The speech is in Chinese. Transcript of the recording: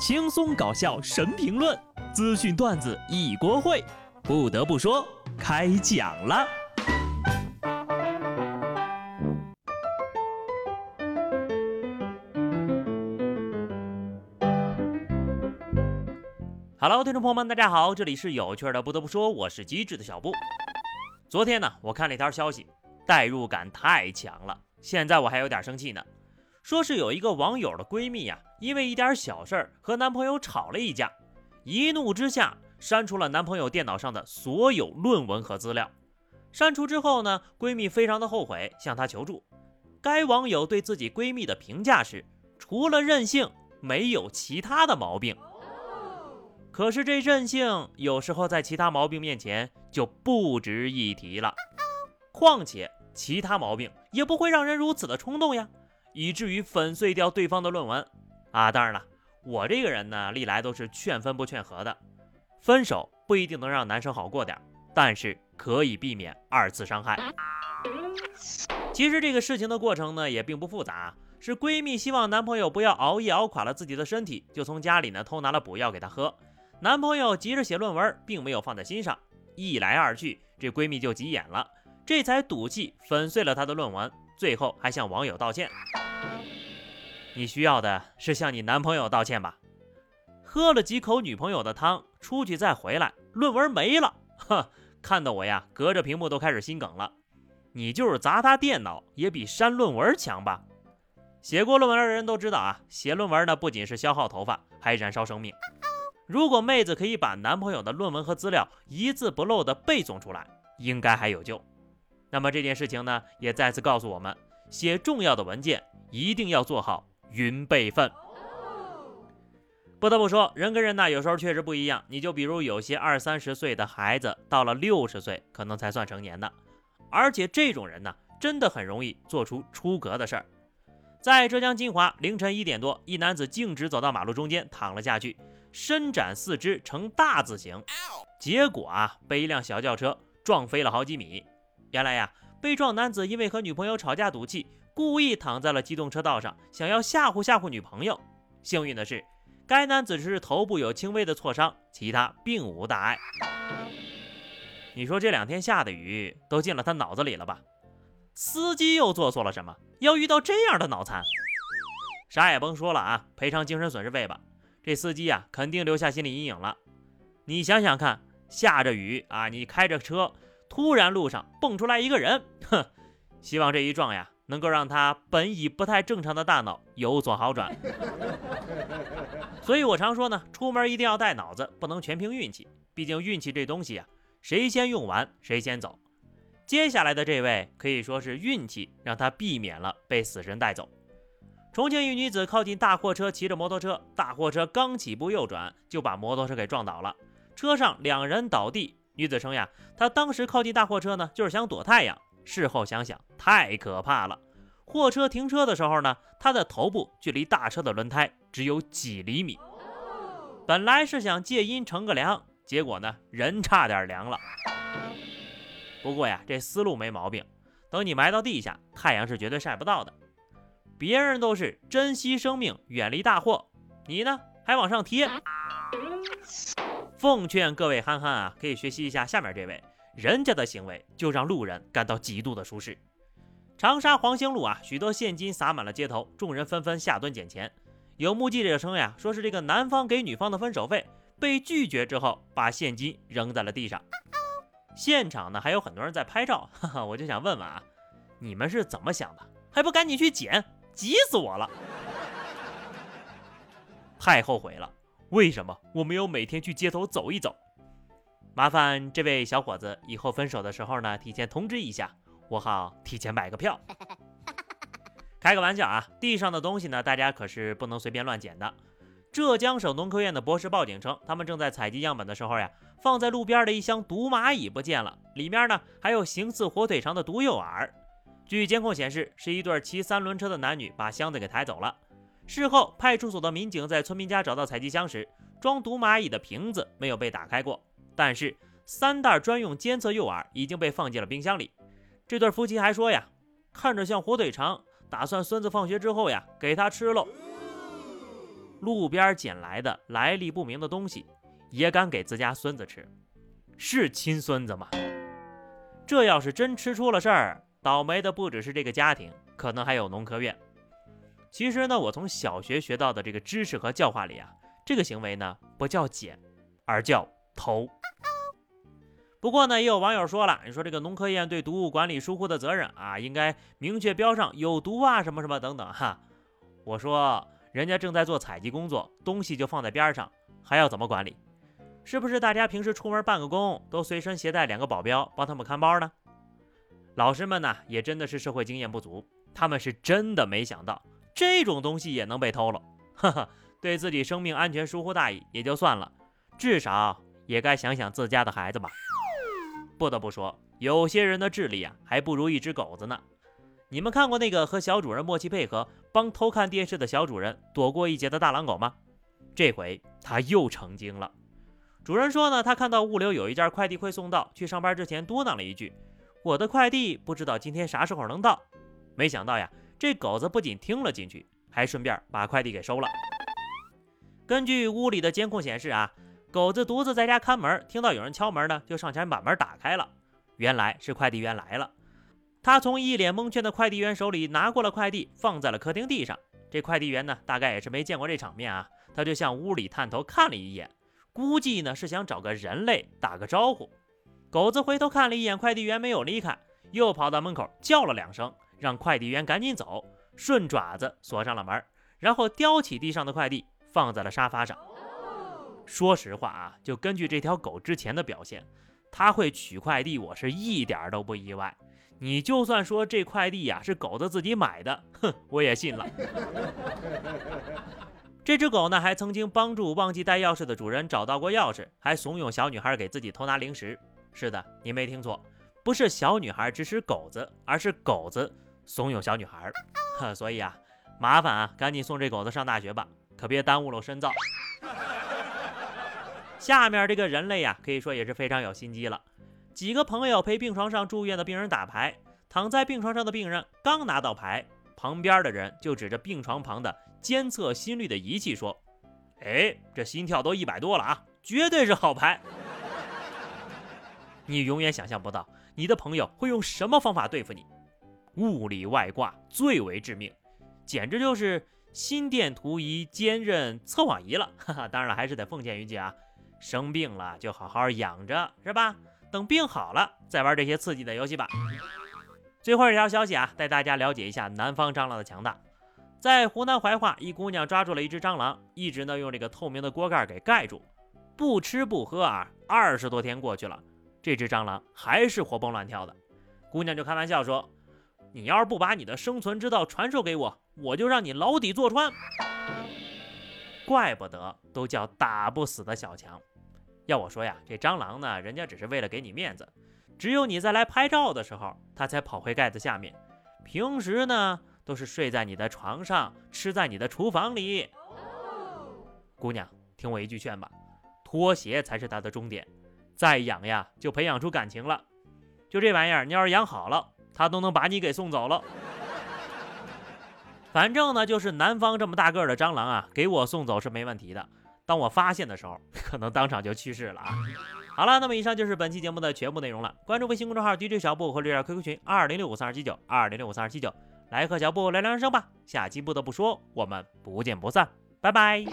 轻松搞笑神评论，资讯段子一锅烩。不得不说，开讲了。Hello，听众朋友们，大家好，这里是有趣的。不得不说，我是机智的小布。昨天呢，我看了一条消息，代入感太强了，现在我还有点生气呢。说是有一个网友的闺蜜呀，因为一点小事儿和男朋友吵了一架，一怒之下删除了男朋友电脑上的所有论文和资料。删除之后呢，闺蜜非常的后悔，向她求助。该网友对自己闺蜜的评价是：除了任性，没有其他的毛病。可是这任性有时候在其他毛病面前就不值一提了。况且其他毛病也不会让人如此的冲动呀。以至于粉碎掉对方的论文啊！当然了，我这个人呢，历来都是劝分不劝和的。分手不一定能让男生好过点儿，但是可以避免二次伤害。其实这个事情的过程呢，也并不复杂，是闺蜜希望男朋友不要熬夜熬垮了自己的身体，就从家里呢偷拿了补药给他喝。男朋友急着写论文，并没有放在心上。一来二去，这闺蜜就急眼了，这才赌气粉碎了他的论文。最后还向网友道歉。你需要的是向你男朋友道歉吧？喝了几口女朋友的汤，出去再回来，论文没了，哼，看得我呀，隔着屏幕都开始心梗了。你就是砸他电脑，也比删论文强吧？写过论文的人都知道啊，写论文呢不仅是消耗头发，还燃烧生命。如果妹子可以把男朋友的论文和资料一字不漏的背诵出来，应该还有救。那么这件事情呢，也再次告诉我们，写重要的文件一定要做好云备份。不得不说，人跟人呢，有时候确实不一样。你就比如有些二三十岁的孩子，到了六十岁可能才算成年的，而且这种人呢，真的很容易做出出格的事儿。在浙江金华，凌晨一点多，一男子径直走到马路中间躺了下去，伸展四肢呈大字形，结果啊，被一辆小轿车撞飞了好几米。原来呀，被撞男子因为和女朋友吵架赌气，故意躺在了机动车道上，想要吓唬吓唬女朋友。幸运的是，该男子只是头部有轻微的挫伤，其他并无大碍。你说这两天下的雨都进了他脑子里了吧？司机又做错了什么？要遇到这样的脑残？啥也甭说了啊，赔偿精神损失费吧。这司机呀，肯定留下心理阴影了。你想想看，下着雨啊，你开着车。突然，路上蹦出来一个人，哼！希望这一撞呀，能够让他本已不太正常的大脑有所好转。所以我常说呢，出门一定要带脑子，不能全凭运气。毕竟运气这东西啊，谁先用完谁先走。接下来的这位可以说是运气让他避免了被死神带走。重庆一女子靠近大货车，骑着摩托车，大货车刚起步右转，就把摩托车给撞倒了，车上两人倒地。女子称呀，她当时靠近大货车呢，就是想躲太阳。事后想想，太可怕了。货车停车的时候呢，他的头部距离大车的轮胎只有几厘米。本来是想借阴乘个凉，结果呢，人差点凉了。不过呀，这思路没毛病。等你埋到地下，太阳是绝对晒不到的。别人都是珍惜生命，远离大祸，你呢，还往上贴。奉劝各位憨憨啊，可以学习一下下面这位，人家的行为就让路人感到极度的舒适。长沙黄兴路啊，许多现金洒满了街头，众人纷纷下蹲捡钱。有目击者称呀，说是这个男方给女方的分手费被拒绝之后，把现金扔在了地上。现场呢还有很多人在拍照，哈哈，我就想问问啊，你们是怎么想的？还不赶紧去捡，急死我了！太后悔了。为什么我没有每天去街头走一走？麻烦这位小伙子以后分手的时候呢，提前通知一下，我好提前买个票。开个玩笑啊，地上的东西呢，大家可是不能随便乱捡的。浙江省农科院的博士报警称，他们正在采集样本的时候呀，放在路边的一箱毒蚂蚁不见了，里面呢还有形似火腿肠的毒诱饵。据监控显示，是一对骑三轮车的男女把箱子给抬走了。事后，派出所的民警在村民家找到采集箱时，装毒蚂蚁的瓶子没有被打开过，但是三袋专用监测诱饵已经被放进了冰箱里。这对夫妻还说呀，看着像火腿肠，打算孙子放学之后呀给他吃喽。路边捡来的来历不明的东西，也敢给自家孙子吃，是亲孙子吗？这要是真吃出了事儿，倒霉的不只是这个家庭，可能还有农科院。其实呢，我从小学学到的这个知识和教化里啊，这个行为呢不叫捡，而叫偷。不过呢，也有网友说了，你说这个农科院对毒物管理疏忽的责任啊，应该明确标上有毒啊什么什么等等哈。我说，人家正在做采集工作，东西就放在边上，还要怎么管理？是不是大家平时出门办个工，都随身携带两个保镖帮他们看包呢？老师们呢，也真的是社会经验不足，他们是真的没想到。这种东西也能被偷了，哈哈，对自己生命安全疏忽大意也就算了，至少也该想想自家的孩子吧。不得不说，有些人的智力啊，还不如一只狗子呢。你们看过那个和小主人默契配合，帮偷看电视的小主人躲过一劫的大狼狗吗？这回他又成精了。主人说呢，他看到物流有一件快递快送到，去上班之前嘟囔了一句：“我的快递不知道今天啥时候能到。”没想到呀。这狗子不仅听了进去，还顺便把快递给收了。根据屋里的监控显示啊，狗子独自在家看门，听到有人敲门呢，就上前把门打开了。原来是快递员来了。他从一脸蒙圈的快递员手里拿过了快递，放在了客厅地上。这快递员呢，大概也是没见过这场面啊，他就向屋里探头看了一眼，估计呢是想找个人类打个招呼。狗子回头看了一眼快递员，没有离开，又跑到门口叫了两声。让快递员赶紧走，顺爪子锁上了门，然后叼起地上的快递放在了沙发上。说实话啊，就根据这条狗之前的表现，它会取快递，我是一点都不意外。你就算说这快递呀是狗子自己买的，哼，我也信了。这只狗呢，还曾经帮助忘记带钥匙的主人找到过钥匙，还怂恿小女孩给自己偷拿零食。是的，你没听错，不是小女孩指使狗子，而是狗子。怂恿小女孩儿，所以啊，麻烦啊，赶紧送这狗子上大学吧，可别耽误了深造。下面这个人类呀，可以说也是非常有心机了。几个朋友陪病床上住院的病人打牌，躺在病床上的病人刚拿到牌，旁边的人就指着病床旁的监测心率的仪器说：“哎，这心跳都一百多了啊，绝对是好牌。”你永远想象不到，你的朋友会用什么方法对付你。物理外挂最为致命，简直就是心电图仪兼任测谎仪了。哈哈，当然了，还是得奉劝一句啊，生病了就好好养着，是吧？等病好了再玩这些刺激的游戏吧。最后一条消息啊，带大家了解一下南方蟑螂的强大。在湖南怀化，一姑娘抓住了一只蟑螂，一直呢用这个透明的锅盖给盖住，不吃不喝啊，二十多天过去了，这只蟑螂还是活蹦乱跳的。姑娘就开玩笑说。你要是不把你的生存之道传授给我，我就让你牢底坐穿。怪不得都叫打不死的小强。要我说呀，这蟑螂呢，人家只是为了给你面子，只有你在来拍照的时候，它才跑回盖子下面。平时呢，都是睡在你的床上，吃在你的厨房里。姑娘，听我一句劝吧，拖鞋才是它的终点。再养呀，就培养出感情了。就这玩意儿，你要是养好了。它都能把你给送走了。反正呢，就是南方这么大个的蟑螂啊，给我送走是没问题的。当我发现的时候，可能当场就去世了啊。好了，那么以上就是本期节目的全部内容了。关注微信公众号 DJ 小布和绿点 QQ 群二零六五三二七九二零六五三二七九，来和小布聊聊人生吧。下期不得不说，我们不见不散，拜拜。